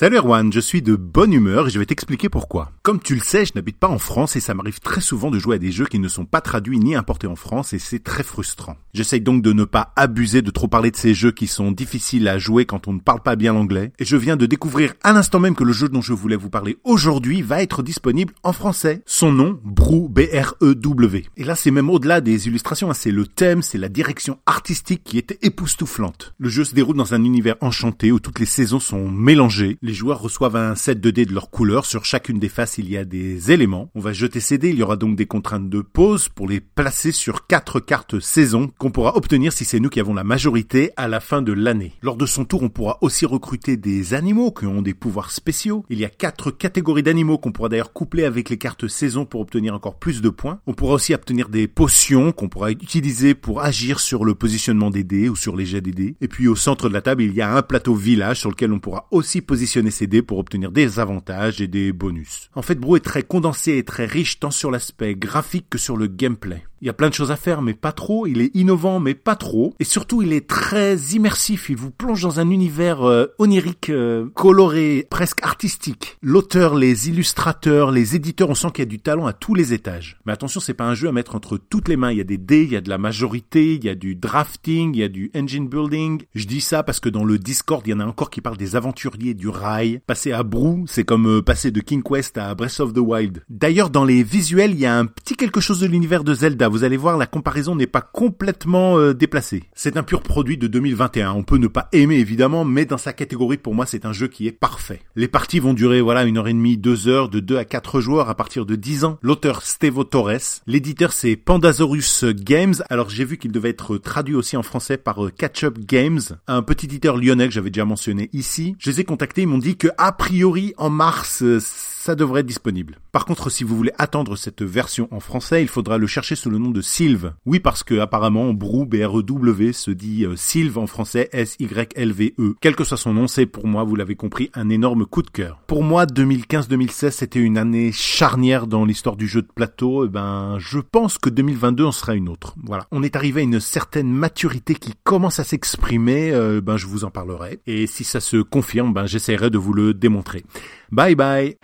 Salut Erwan, je suis de bonne humeur et je vais t'expliquer pourquoi. Comme tu le sais, je n'habite pas en France et ça m'arrive très souvent de jouer à des jeux qui ne sont pas traduits ni importés en France et c'est très frustrant. J'essaye donc de ne pas abuser de trop parler de ces jeux qui sont difficiles à jouer quand on ne parle pas bien l'anglais et je viens de découvrir à l'instant même que le jeu dont je voulais vous parler aujourd'hui va être disponible en français. Son nom, Brou, B-R-E-W. Et là c'est même au-delà des illustrations, hein. c'est le thème, c'est la direction artistique qui était époustouflante. Le jeu se déroule dans un univers enchanté où toutes les saisons sont mélangées les joueurs reçoivent un set de dés de leur couleur. Sur chacune des faces, il y a des éléments. On va jeter ces dés. Il y aura donc des contraintes de pause pour les placer sur quatre cartes saison qu'on pourra obtenir si c'est nous qui avons la majorité à la fin de l'année. Lors de son tour, on pourra aussi recruter des animaux qui ont des pouvoirs spéciaux. Il y a quatre catégories d'animaux qu'on pourra d'ailleurs coupler avec les cartes saison pour obtenir encore plus de points. On pourra aussi obtenir des potions qu'on pourra utiliser pour agir sur le positionnement des dés ou sur les jets des dés. Et puis au centre de la table, il y a un plateau village sur lequel on pourra aussi positionner positionner pour obtenir des avantages et des bonus. En fait, Brew est très condensé et très riche tant sur l'aspect graphique que sur le gameplay. Il y a plein de choses à faire, mais pas trop. Il est innovant, mais pas trop. Et surtout, il est très immersif. Il vous plonge dans un univers euh, onirique, euh, coloré, presque artistique. L'auteur, les illustrateurs, les éditeurs, on sent qu'il y a du talent à tous les étages. Mais attention, c'est pas un jeu à mettre entre toutes les mains. Il y a des dés, il y a de la majorité, il y a du drafting, il y a du engine building. Je dis ça parce que dans le Discord, il y en a encore qui parlent des aventuriers du rail. Passer à Brou, c'est comme euh, passer de King Quest à Breath of the Wild. D'ailleurs, dans les visuels, il y a un petit quelque chose de l'univers de Zelda vous allez voir, la comparaison n'est pas complètement euh, déplacée. C'est un pur produit de 2021. On peut ne pas aimer évidemment, mais dans sa catégorie, pour moi, c'est un jeu qui est parfait. Les parties vont durer, voilà, une heure et demie, deux heures, de deux à quatre joueurs à partir de 10 ans. L'auteur Stevo Torres. L'éditeur c'est Pandasaurus Games. Alors j'ai vu qu'il devait être traduit aussi en français par euh, Catch Up Games, un petit éditeur lyonnais que j'avais déjà mentionné ici. Je les ai contactés, ils m'ont dit que a priori en mars euh, ça devrait être disponible. Par contre, si vous voulez attendre cette version en français, il faudra le chercher sous le nom de Sylve. Oui, parce que apparemment, Brou, B-R-E-W, se dit euh, Sylve en français, S-Y-L-V-E. Quel que soit son nom, c'est pour moi, vous l'avez compris, un énorme coup de cœur. Pour moi, 2015-2016, c'était une année charnière dans l'histoire du jeu de plateau. Eh ben, je pense que 2022 en sera une autre. Voilà. On est arrivé à une certaine maturité qui commence à s'exprimer. Euh, ben, je vous en parlerai. Et si ça se confirme, ben, j'essaierai de vous le démontrer. Bye bye